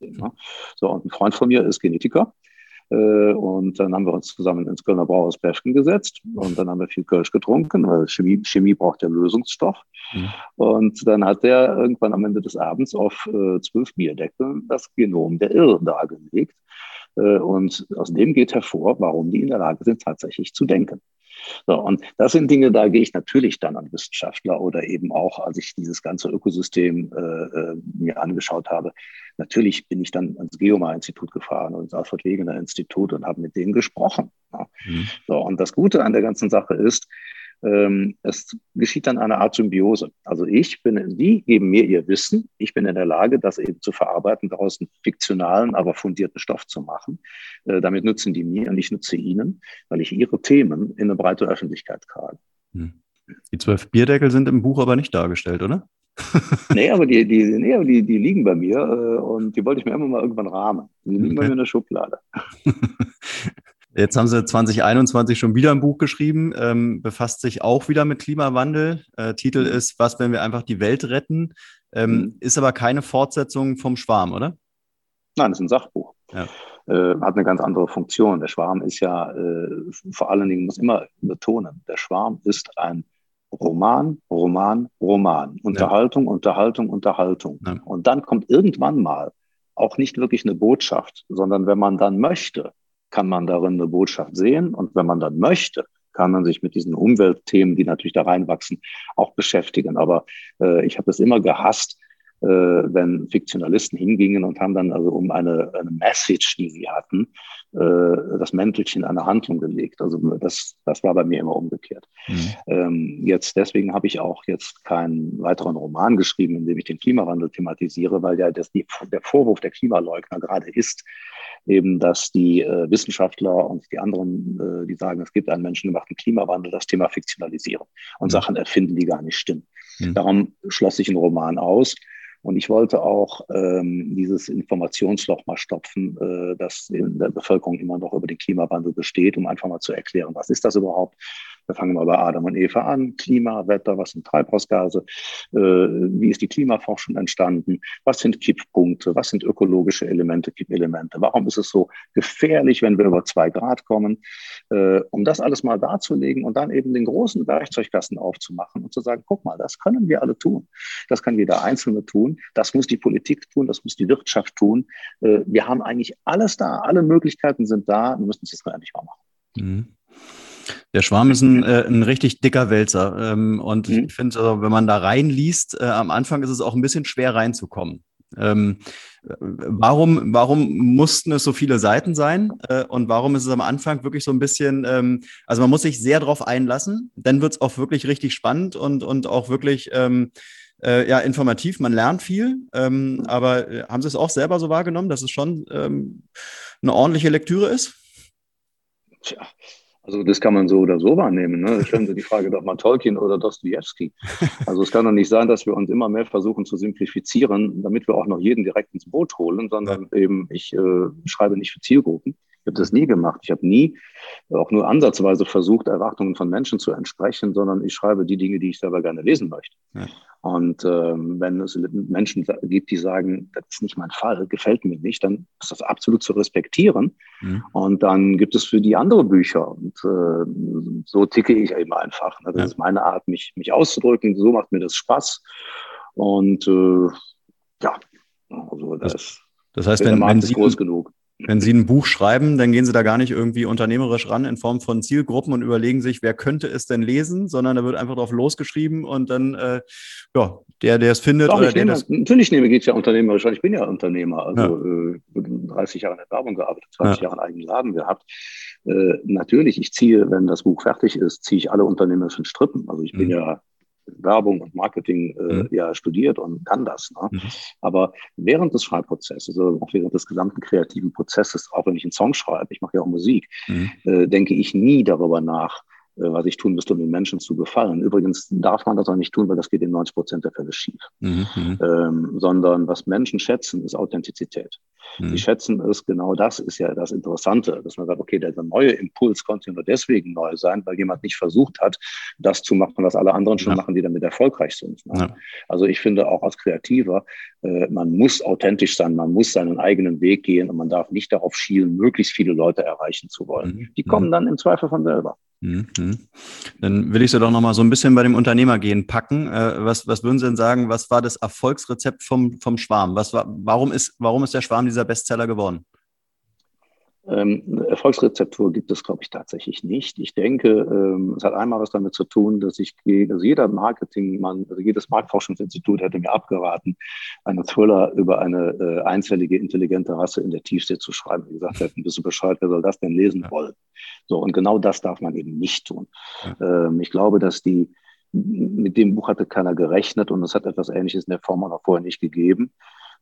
Ne? So, und ein Freund von mir ist Genetiker. Äh, und dann haben wir uns zusammen ins Kölner Brauhaus Peschken gesetzt und dann haben wir viel Kölsch getrunken, weil Chemie, Chemie braucht ja Lösungsstoff. Mhm. Und dann hat er irgendwann am Ende des Abends auf äh, zwölf Bierdeckeln das Genom der Irren dargelegt. Äh, und aus dem geht hervor, warum die in der Lage sind, tatsächlich zu denken. So, und das sind Dinge, da gehe ich natürlich dann an Wissenschaftler oder eben auch, als ich dieses ganze Ökosystem äh, äh mir angeschaut habe, natürlich bin ich dann ans Geomar-Institut gefahren und ins Alfred Wegener Institut und habe mit denen gesprochen. Ja. Mhm. So, und das Gute an der ganzen Sache ist, ähm, es geschieht dann eine Art Symbiose. Also ich bin, die geben mir ihr Wissen, ich bin in der Lage, das eben zu verarbeiten, daraus einen fiktionalen, aber fundierten Stoff zu machen. Äh, damit nutzen die mir und ich nutze ihnen, weil ich ihre Themen in eine breite Öffentlichkeit trage. Hm. Die zwölf Bierdeckel sind im Buch aber nicht dargestellt, oder? [laughs] nee, aber die, die, nee, aber die, die liegen bei mir äh, und die wollte ich mir immer mal irgendwann rahmen. Die liegen okay. bei mir in der Schublade. [laughs] Jetzt haben Sie 2021 schon wieder ein Buch geschrieben, ähm, befasst sich auch wieder mit Klimawandel. Äh, Titel mhm. ist Was, wenn wir einfach die Welt retten? Ähm, mhm. Ist aber keine Fortsetzung vom Schwarm, oder? Nein, das ist ein Sachbuch. Ja. Äh, hat eine ganz andere Funktion. Der Schwarm ist ja, äh, vor allen Dingen muss immer betonen, der Schwarm ist ein Roman, Roman, Roman. Unterhaltung, ja. Unterhaltung, Unterhaltung. Ja. Und dann kommt irgendwann mal auch nicht wirklich eine Botschaft, sondern wenn man dann möchte, kann man darin eine Botschaft sehen. Und wenn man dann möchte, kann man sich mit diesen Umweltthemen, die natürlich da reinwachsen, auch beschäftigen. Aber äh, ich habe es immer gehasst, äh, wenn Fiktionalisten hingingen und haben dann also um eine, eine Message, die sie hatten, äh, das Mäntelchen einer Handlung gelegt. Also das, das war bei mir immer umgekehrt. Mhm. Ähm, jetzt deswegen habe ich auch jetzt keinen weiteren Roman geschrieben, in dem ich den Klimawandel thematisiere, weil ja das die, der Vorwurf der Klimaleugner gerade ist, eben, dass die äh, Wissenschaftler und die anderen, äh, die sagen, es gibt einen menschengemachten Klimawandel, das Thema fiktionalisieren und mhm. Sachen erfinden, die gar nicht stimmen. Mhm. Darum schloss ich einen Roman aus. Und ich wollte auch ähm, dieses Informationsloch mal stopfen, äh, das in der Bevölkerung immer noch über den Klimawandel besteht, um einfach mal zu erklären, was ist das überhaupt? Wir fangen mal bei Adam und Eva an. Klima, Wetter, was sind Treibhausgase? Äh, wie ist die Klimaforschung entstanden? Was sind Kipppunkte? Was sind ökologische Elemente, Kippelemente? Warum ist es so gefährlich, wenn wir über zwei Grad kommen? Äh, um das alles mal darzulegen und dann eben den großen Werkzeugkasten aufzumachen und zu sagen, guck mal, das können wir alle tun. Das kann jeder Einzelne tun. Das muss die Politik tun. Das muss die Wirtschaft tun. Äh, wir haben eigentlich alles da. Alle Möglichkeiten sind da. Wir müssen es jetzt endlich mal machen. Mhm. Der Schwarm ist ein, äh, ein richtig dicker Wälzer. Ähm, und mhm. ich finde, also, wenn man da reinliest, äh, am Anfang ist es auch ein bisschen schwer reinzukommen. Ähm, warum, warum mussten es so viele Seiten sein? Äh, und warum ist es am Anfang wirklich so ein bisschen, ähm, also man muss sich sehr drauf einlassen, dann wird es auch wirklich richtig spannend und, und auch wirklich, ähm, äh, ja informativ, man lernt viel. Ähm, aber äh, haben Sie es auch selber so wahrgenommen, dass es schon ähm, eine ordentliche Lektüre ist? Tja, also das kann man so oder so wahrnehmen. Ne? Stellen Sie die Frage doch mal Tolkien oder Dostoevsky. [laughs] Also es kann doch nicht sein, dass wir uns immer mehr versuchen zu simplifizieren, damit wir auch noch jeden direkt ins Boot holen, sondern ja. eben ich äh, schreibe nicht für Zielgruppen. Ich habe das nie gemacht. Ich habe nie auch nur ansatzweise versucht, Erwartungen von Menschen zu entsprechen, sondern ich schreibe die Dinge, die ich selber gerne lesen möchte. Ja. Und ähm, wenn es Menschen gibt, die sagen, das ist nicht mein Fall, gefällt mir nicht, dann ist das absolut zu respektieren. Mhm. Und dann gibt es für die andere Bücher. Und äh, so ticke ich eben einfach. Das ja. ist meine Art, mich, mich auszudrücken. So macht mir das Spaß. Und äh, ja, also das, das, das heißt, wenn, wenn Sie, groß genug. Wenn Sie ein Buch schreiben, dann gehen Sie da gar nicht irgendwie unternehmerisch ran in Form von Zielgruppen und überlegen sich, wer könnte es denn lesen, sondern da wird einfach drauf losgeschrieben und dann, äh, ja, der, der es findet Doch, oder der nehme, das. Natürlich nehme geht es ja unternehmerisch Ich bin ja Unternehmer, also ja. äh, 30 Jahre in der Werbung gearbeitet, 20 ja. Jahre einen eigenen Laden gehabt. Äh, natürlich, ich ziehe, wenn das Buch fertig ist, ziehe ich alle unternehmerischen Strippen. Also ich mhm. bin ja Werbung und Marketing äh, mhm. ja studiert und kann das. Ne? Mhm. Aber während des Schreibprozesses, also auch während des gesamten kreativen Prozesses, auch wenn ich einen Song schreibe, ich mache ja auch Musik, mhm. äh, denke ich nie darüber nach, was ich tun müsste, um den Menschen zu gefallen. Übrigens darf man das auch nicht tun, weil das geht in 90 Prozent der Fälle schief. Mhm, mhm. Ähm, sondern was Menschen schätzen, ist Authentizität. Mhm. Die schätzen es, genau das ist ja das Interessante, dass man sagt, okay, der neue Impuls konnte nur deswegen neu sein, weil jemand nicht versucht hat, das zu machen, was alle anderen schon ja. machen, die damit erfolgreich sind. Ja. Also ich finde auch als Kreativer, äh, man muss authentisch sein, man muss seinen eigenen Weg gehen und man darf nicht darauf schielen, möglichst viele Leute erreichen zu wollen. Mhm. Die kommen mhm. dann im Zweifel von selber. Mhm. Dann will ich Sie doch noch mal so ein bisschen bei dem Unternehmergehen packen. Äh, was, was würden Sie denn sagen, was war das Erfolgsrezept vom, vom Schwarm? Was war, warum, ist, warum ist der Schwarm dieser Bestseller geworden? Ähm, Erfolgsrezeptur gibt es, glaube ich, tatsächlich nicht. Ich denke, ähm, es hat einmal was damit zu tun, dass ich, also jeder Marketingmann, also jedes Marktforschungsinstitut hätte mir abgeraten, einen Thriller über eine äh, einzellige, intelligente Rasse in der Tiefsee zu schreiben. Wie gesagt hätten, bist du Bescheid, wer soll das denn lesen wollen? So, und genau das darf man eben nicht tun. Ähm, ich glaube, dass die, mit dem Buch hatte keiner gerechnet und es hat etwas Ähnliches in der Form auch noch vorher nicht gegeben.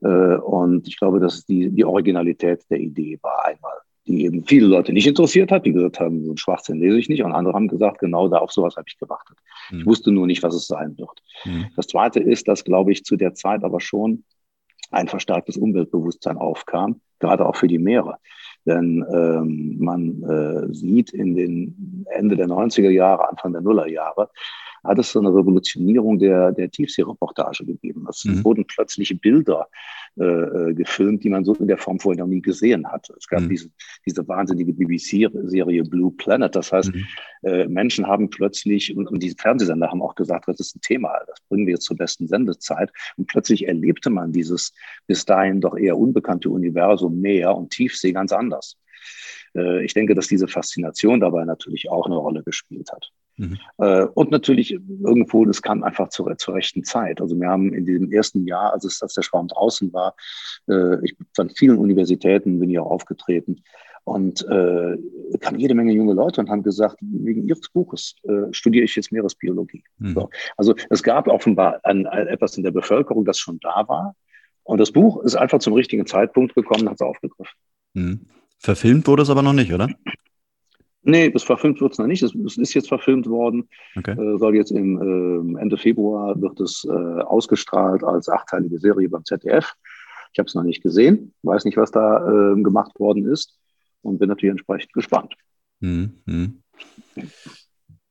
Äh, und ich glaube, dass es die, die Originalität der Idee war einmal die eben viele Leute nicht interessiert hat, die gesagt haben, so ein Schwachsinn lese ich nicht. Und andere haben gesagt, genau da auf sowas habe ich gewartet. Mhm. Ich wusste nur nicht, was es sein wird. Mhm. Das Zweite ist, dass, glaube ich, zu der Zeit aber schon ein verstärktes Umweltbewusstsein aufkam, gerade auch für die Meere. Denn ähm, man äh, sieht in den Ende der 90er Jahre, Anfang der Nullerjahre, hat es so eine Revolutionierung der, der Tiefseereportage gegeben. Es mhm. wurden plötzlich Bilder äh, äh, gefilmt, die man so in der Form vorher noch nie gesehen hat. Es gab mhm. diese, diese wahnsinnige BBC-Serie Blue Planet. Das heißt, mhm. äh, Menschen haben plötzlich, und, und die Fernsehsender haben auch gesagt, das ist ein Thema, das bringen wir jetzt zur besten Sendezeit. Und plötzlich erlebte man dieses bis dahin doch eher unbekannte Universum Meer und Tiefsee ganz anders. Äh, ich denke, dass diese Faszination dabei natürlich auch eine Rolle gespielt hat. Mhm. Äh, und natürlich irgendwo, das kam einfach zur, zur rechten Zeit. Also wir haben in diesem ersten Jahr, als, es, als der Schwarm draußen war, äh, ich an vielen Universitäten bin ich auch aufgetreten und äh, kamen jede Menge junge Leute und haben gesagt, wegen ihres Buches äh, studiere ich jetzt Meeresbiologie. Mhm. So. Also es gab offenbar ein, ein, etwas in der Bevölkerung, das schon da war. Und das Buch ist einfach zum richtigen Zeitpunkt gekommen hat es aufgegriffen. Mhm. Verfilmt wurde es aber noch nicht, oder? Nee, das verfilmt wird es noch nicht. Es, ist jetzt verfilmt worden. Okay. Äh, soll jetzt im äh, Ende Februar wird es äh, ausgestrahlt als achteilige Serie beim ZDF. Ich habe es noch nicht gesehen, weiß nicht, was da äh, gemacht worden ist und bin natürlich entsprechend gespannt. Mhm.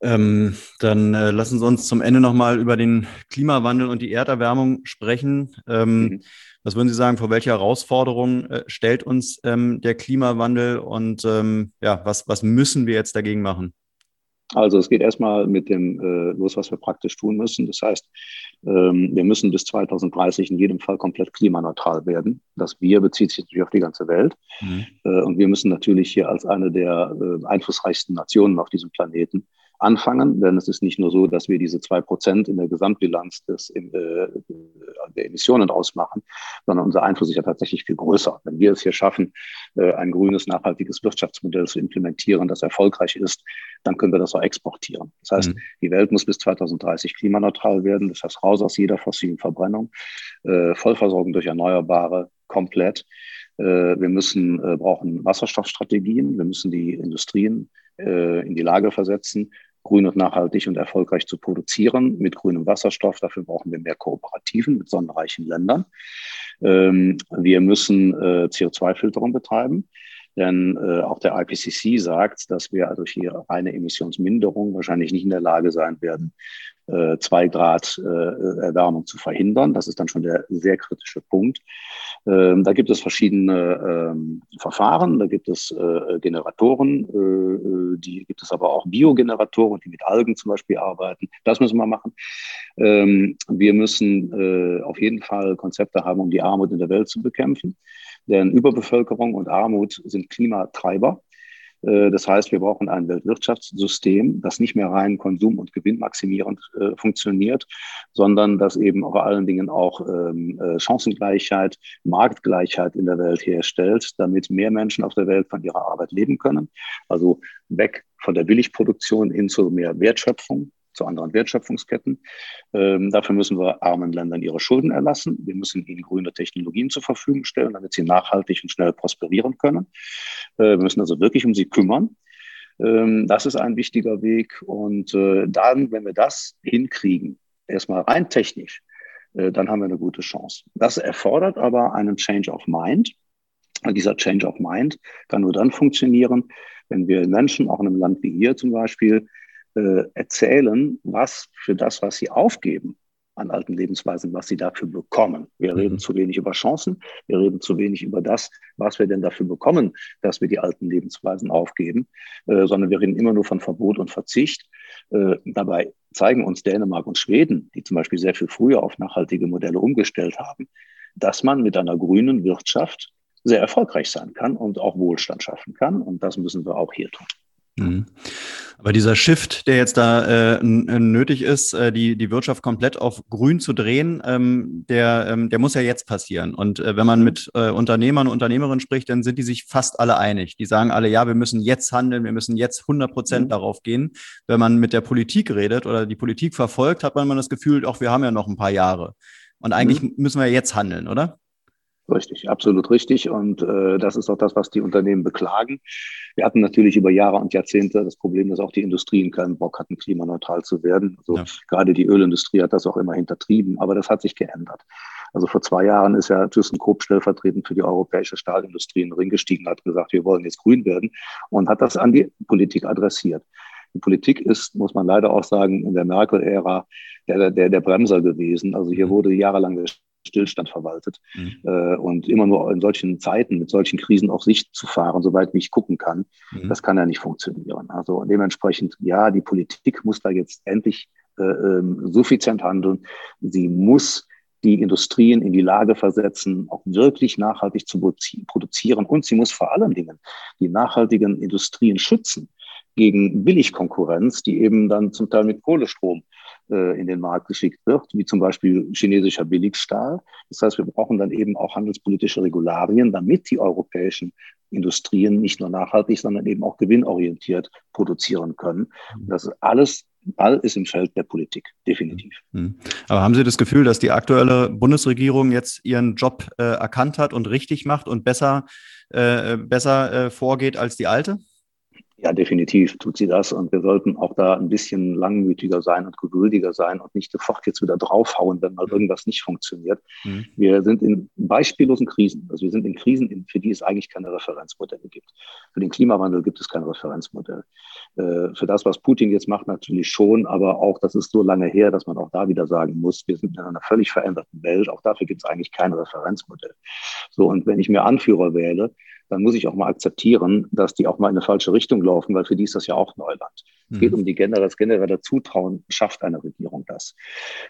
Ähm, dann äh, lassen Sie uns zum Ende nochmal über den Klimawandel und die Erderwärmung sprechen. Ähm, mhm. Was würden Sie sagen, vor welche Herausforderungen äh, stellt uns ähm, der Klimawandel und ähm, ja, was, was müssen wir jetzt dagegen machen? Also es geht erstmal mit dem äh, los, was wir praktisch tun müssen. Das heißt, ähm, wir müssen bis 2030 in jedem Fall komplett klimaneutral werden. Das Wir bezieht sich natürlich auf die ganze Welt. Mhm. Äh, und wir müssen natürlich hier als eine der äh, einflussreichsten Nationen auf diesem Planeten anfangen, denn es ist nicht nur so, dass wir diese zwei Prozent in der Gesamtbilanz des, äh, der Emissionen ausmachen, sondern unser Einfluss ist ja tatsächlich viel größer. Wenn wir es hier schaffen, äh, ein grünes, nachhaltiges Wirtschaftsmodell zu implementieren, das erfolgreich ist, dann können wir das auch exportieren. Das heißt, mhm. die Welt muss bis 2030 klimaneutral werden, das heißt raus aus jeder fossilen Verbrennung, äh, Vollversorgung durch Erneuerbare komplett. Äh, wir müssen, äh, brauchen Wasserstoffstrategien, wir müssen die Industrien äh, in die Lage versetzen, grün und nachhaltig und erfolgreich zu produzieren mit grünem Wasserstoff. Dafür brauchen wir mehr Kooperativen mit sonnenreichen Ländern. Ähm, wir müssen äh, CO2-Filterung betreiben. Denn äh, auch der IPCC sagt, dass wir durch die reine Emissionsminderung wahrscheinlich nicht in der Lage sein werden, äh, zwei Grad äh, Erwärmung zu verhindern. Das ist dann schon der sehr kritische Punkt. Ähm, da gibt es verschiedene ähm, Verfahren, da gibt es äh, Generatoren, äh, äh, die gibt es aber auch Biogeneratoren, die mit Algen zum Beispiel arbeiten. Das müssen wir machen. Ähm, wir müssen äh, auf jeden Fall Konzepte haben, um die Armut in der Welt zu bekämpfen. Denn Überbevölkerung und Armut sind Klimatreiber. Äh, das heißt, wir brauchen ein Weltwirtschaftssystem, das nicht mehr rein konsum- und gewinnmaximierend äh, funktioniert, sondern das eben vor allen Dingen auch ähm, äh, Chancengleichheit, Marktgleichheit in der Welt herstellt, damit mehr Menschen auf der Welt von ihrer Arbeit leben können. Also weg von der Billigproduktion hin zu mehr Wertschöpfung zu anderen Wertschöpfungsketten. Ähm, dafür müssen wir armen Ländern ihre Schulden erlassen. Wir müssen ihnen grüne Technologien zur Verfügung stellen, damit sie nachhaltig und schnell prosperieren können. Äh, wir müssen also wirklich um sie kümmern. Ähm, das ist ein wichtiger Weg. Und äh, dann, wenn wir das hinkriegen, erstmal rein technisch, äh, dann haben wir eine gute Chance. Das erfordert aber einen Change of Mind. Und dieser Change of Mind kann nur dann funktionieren, wenn wir Menschen, auch in einem Land wie hier zum Beispiel, äh, erzählen, was für das, was sie aufgeben an alten Lebensweisen, was sie dafür bekommen. Wir mhm. reden zu wenig über Chancen, wir reden zu wenig über das, was wir denn dafür bekommen, dass wir die alten Lebensweisen aufgeben, äh, sondern wir reden immer nur von Verbot und Verzicht. Äh, dabei zeigen uns Dänemark und Schweden, die zum Beispiel sehr viel früher auf nachhaltige Modelle umgestellt haben, dass man mit einer grünen Wirtschaft sehr erfolgreich sein kann und auch Wohlstand schaffen kann. Und das müssen wir auch hier tun. Mhm. Aber dieser Shift, der jetzt da äh, nötig ist, äh, die, die Wirtschaft komplett auf grün zu drehen, ähm, der, ähm, der muss ja jetzt passieren. Und äh, wenn man mit äh, Unternehmern und Unternehmerinnen spricht, dann sind die sich fast alle einig. Die sagen alle, ja, wir müssen jetzt handeln, wir müssen jetzt 100 Prozent mhm. darauf gehen. Wenn man mit der Politik redet oder die Politik verfolgt, hat man das Gefühl, auch wir haben ja noch ein paar Jahre. Und eigentlich mhm. müssen wir jetzt handeln, oder? Richtig, absolut richtig. Und äh, das ist auch das, was die Unternehmen beklagen. Wir hatten natürlich über Jahre und Jahrzehnte das Problem, dass auch die Industrien keinen Bock hatten, klimaneutral zu werden. Also ja. gerade die Ölindustrie hat das auch immer hintertrieben, aber das hat sich geändert. Also vor zwei Jahren ist ja ThyssenKrupp stellvertretend für die europäische Stahlindustrie in den Ring gestiegen, hat gesagt, wir wollen jetzt grün werden und hat das an die Politik adressiert. Die Politik ist, muss man leider auch sagen, in der Merkel-Ära der, der, der Bremser gewesen. Also hier mhm. wurde jahrelang der Stillstand verwaltet. Mhm. Äh, und immer nur in solchen Zeiten, mit solchen Krisen auf Sicht zu fahren, soweit ich gucken kann, mhm. das kann ja nicht funktionieren. Also dementsprechend, ja, die Politik muss da jetzt endlich äh, ähm, suffizient handeln. Sie muss die Industrien in die Lage versetzen, auch wirklich nachhaltig zu produzieren. Und sie muss vor allen Dingen die nachhaltigen Industrien schützen gegen Billigkonkurrenz, die eben dann zum Teil mit Kohlestrom äh, in den Markt geschickt wird, wie zum Beispiel chinesischer Billigstahl. Das heißt, wir brauchen dann eben auch handelspolitische Regularien, damit die europäischen Industrien nicht nur nachhaltig, sondern eben auch gewinnorientiert produzieren können. Und das ist alles Ball ist im Feld der Politik, definitiv. Mhm. Aber haben Sie das Gefühl, dass die aktuelle Bundesregierung jetzt ihren Job äh, erkannt hat und richtig macht und besser, äh, besser äh, vorgeht als die alte? Ja, definitiv tut sie das. Und wir sollten auch da ein bisschen langmütiger sein und geduldiger sein und nicht sofort jetzt wieder draufhauen, wenn mal irgendwas nicht funktioniert. Mhm. Wir sind in beispiellosen Krisen. Also wir sind in Krisen, für die es eigentlich keine Referenzmodelle gibt. Für den Klimawandel gibt es kein Referenzmodell. Äh, für das, was Putin jetzt macht, natürlich schon, aber auch, das ist so lange her, dass man auch da wieder sagen muss, wir sind in einer völlig veränderten Welt. Auch dafür gibt es eigentlich kein Referenzmodell. So, und wenn ich mir Anführer wähle, dann muss ich auch mal akzeptieren, dass die auch mal in eine falsche Richtung laufen, weil für die ist das ja auch Neuland. Es geht mhm. um die generelle, das generelle Zutrauen, schafft eine Regierung das.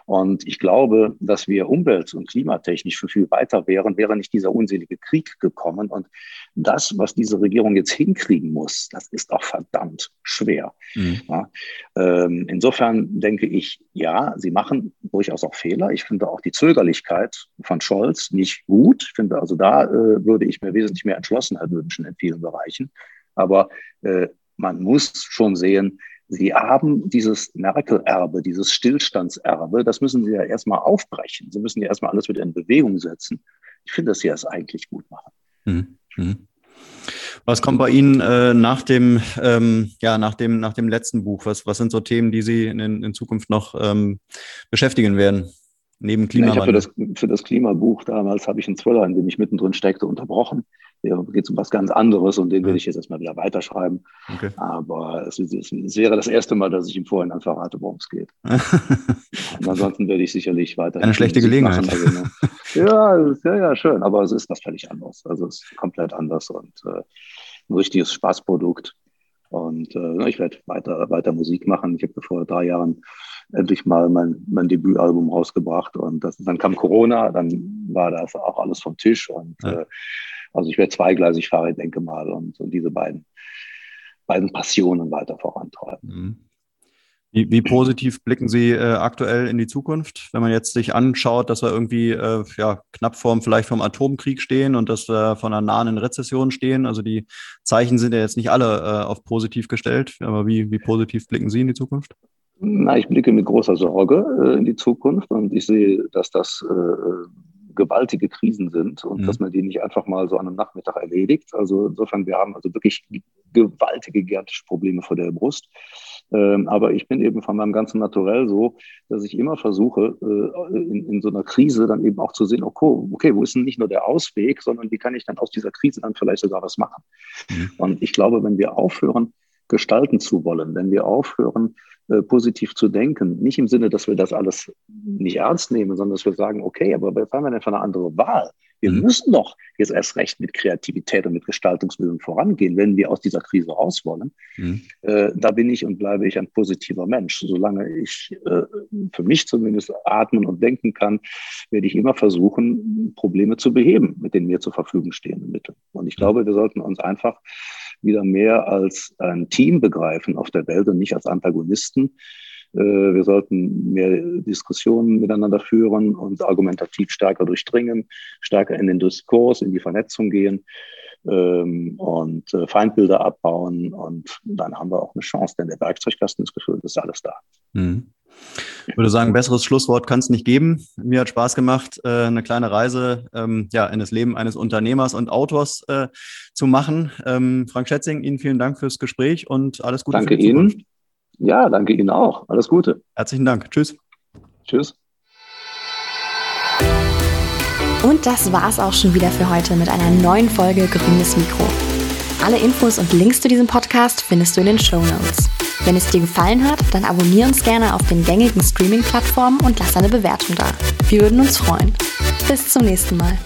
Und ich glaube, dass wir umwelt- und klimatechnisch schon viel weiter wären, wäre nicht dieser unselige Krieg gekommen. Und das, was diese Regierung jetzt hinkriegen muss, das ist auch verdammt schwer. Mhm. Ja, ähm, insofern denke ich, ja, sie machen durchaus auch Fehler. Ich finde auch die Zögerlichkeit von Scholz nicht gut. Ich finde also, da äh, würde ich mir wesentlich mehr Entschlossenheit wünschen in vielen Bereichen. Aber äh, man muss schon sehen, Sie haben dieses Merkel-Erbe, dieses Stillstandserbe, das müssen Sie ja erstmal aufbrechen. Sie müssen ja erstmal alles wieder in Bewegung setzen. Ich finde, dass Sie das eigentlich gut machen. Mhm. Mhm. Was kommt bei Ihnen äh, nach dem, ähm, ja, nach dem, nach dem letzten Buch? Was, was sind so Themen, die Sie in, in Zukunft noch ähm, beschäftigen werden? Neben Klimawandel. Ja, für, das, für das Klimabuch damals habe ich einen Thriller, in dem ich mittendrin steckte, unterbrochen. Geht es um was ganz anderes und den will ich jetzt erstmal wieder weiterschreiben. Okay. Aber es, es, es, wäre das erste Mal, dass ich im Vorhinein verrate, worum es geht. [laughs] ansonsten werde ich sicherlich weiter. Eine schlechte Gelegenheit. Also, ne? [laughs] ja, ja, ja, schön. Aber es ist was völlig anderes. Also es ist komplett anders und äh, ein richtiges Spaßprodukt. Und äh, ich werde weiter, weiter Musik machen. Ich habe vor drei Jahren endlich mal mein, mein Debütalbum rausgebracht und das, dann kam Corona, dann war das auch alles vom Tisch und ja. äh, also ich werde zweigleisig fahren, denke mal, und, und diese beiden, beiden Passionen weiter vorantreiben. Mhm. Wie, wie, positiv blicken Sie äh, aktuell in die Zukunft, wenn man jetzt sich anschaut, dass wir irgendwie äh, ja, knapp vorm, vielleicht vom Atomkrieg stehen und dass wir von einer nahen Rezession stehen? Also die Zeichen sind ja jetzt nicht alle äh, auf positiv gestellt, aber wie, wie positiv blicken Sie in die Zukunft? Na, ich blicke mit großer Sorge äh, in die Zukunft und ich sehe, dass das äh, gewaltige Krisen sind und mhm. dass man die nicht einfach mal so an einem Nachmittag erledigt. Also insofern, wir haben also wirklich gewaltige, gigantische Probleme vor der Brust. Ähm, aber ich bin eben von meinem ganzen Naturell so, dass ich immer versuche, äh, in, in, so einer Krise dann eben auch zu sehen, okay, okay, wo ist denn nicht nur der Ausweg, sondern wie kann ich dann aus dieser Krise dann vielleicht sogar was machen? Mhm. Und ich glaube, wenn wir aufhören, gestalten zu wollen, wenn wir aufhören, äh, positiv zu denken. Nicht im Sinne, dass wir das alles nicht ernst nehmen, sondern dass wir sagen, okay, aber was haben wir denn für eine andere Wahl? Wir mhm. müssen doch jetzt erst recht mit Kreativität und mit Gestaltungsbildung vorangehen, wenn wir aus dieser Krise raus wollen. Mhm. Äh, da bin ich und bleibe ich ein positiver Mensch. Solange ich äh, für mich zumindest atmen und denken kann, werde ich immer versuchen, Probleme zu beheben mit den mir zur Verfügung stehenden Mitteln. Und ich glaube, wir sollten uns einfach wieder mehr als ein Team begreifen auf der Welt und nicht als Antagonisten. Äh, wir sollten mehr Diskussionen miteinander führen und argumentativ stärker durchdringen, stärker in den Diskurs, in die Vernetzung gehen ähm, und äh, Feindbilder abbauen. Und dann haben wir auch eine Chance, denn der Werkzeugkasten ist gefüllt, ist alles da. Mhm. Ich würde sagen, besseres Schlusswort kann es nicht geben. Mir hat Spaß gemacht, äh, eine kleine Reise ähm, ja, in das Leben eines Unternehmers und Autors äh, zu machen. Ähm, Frank Schätzing, Ihnen vielen Dank fürs Gespräch und alles Gute. Danke Ihnen. Ja, danke Ihnen auch. Alles Gute. Herzlichen Dank. Tschüss. Tschüss. Und das war's auch schon wieder für heute mit einer neuen Folge Grünes Mikro. Alle Infos und Links zu diesem Podcast findest du in den Show Notes. Wenn es dir gefallen hat, dann abonniere uns gerne auf den gängigen Streaming-Plattformen und lass eine Bewertung da. Wir würden uns freuen. Bis zum nächsten Mal.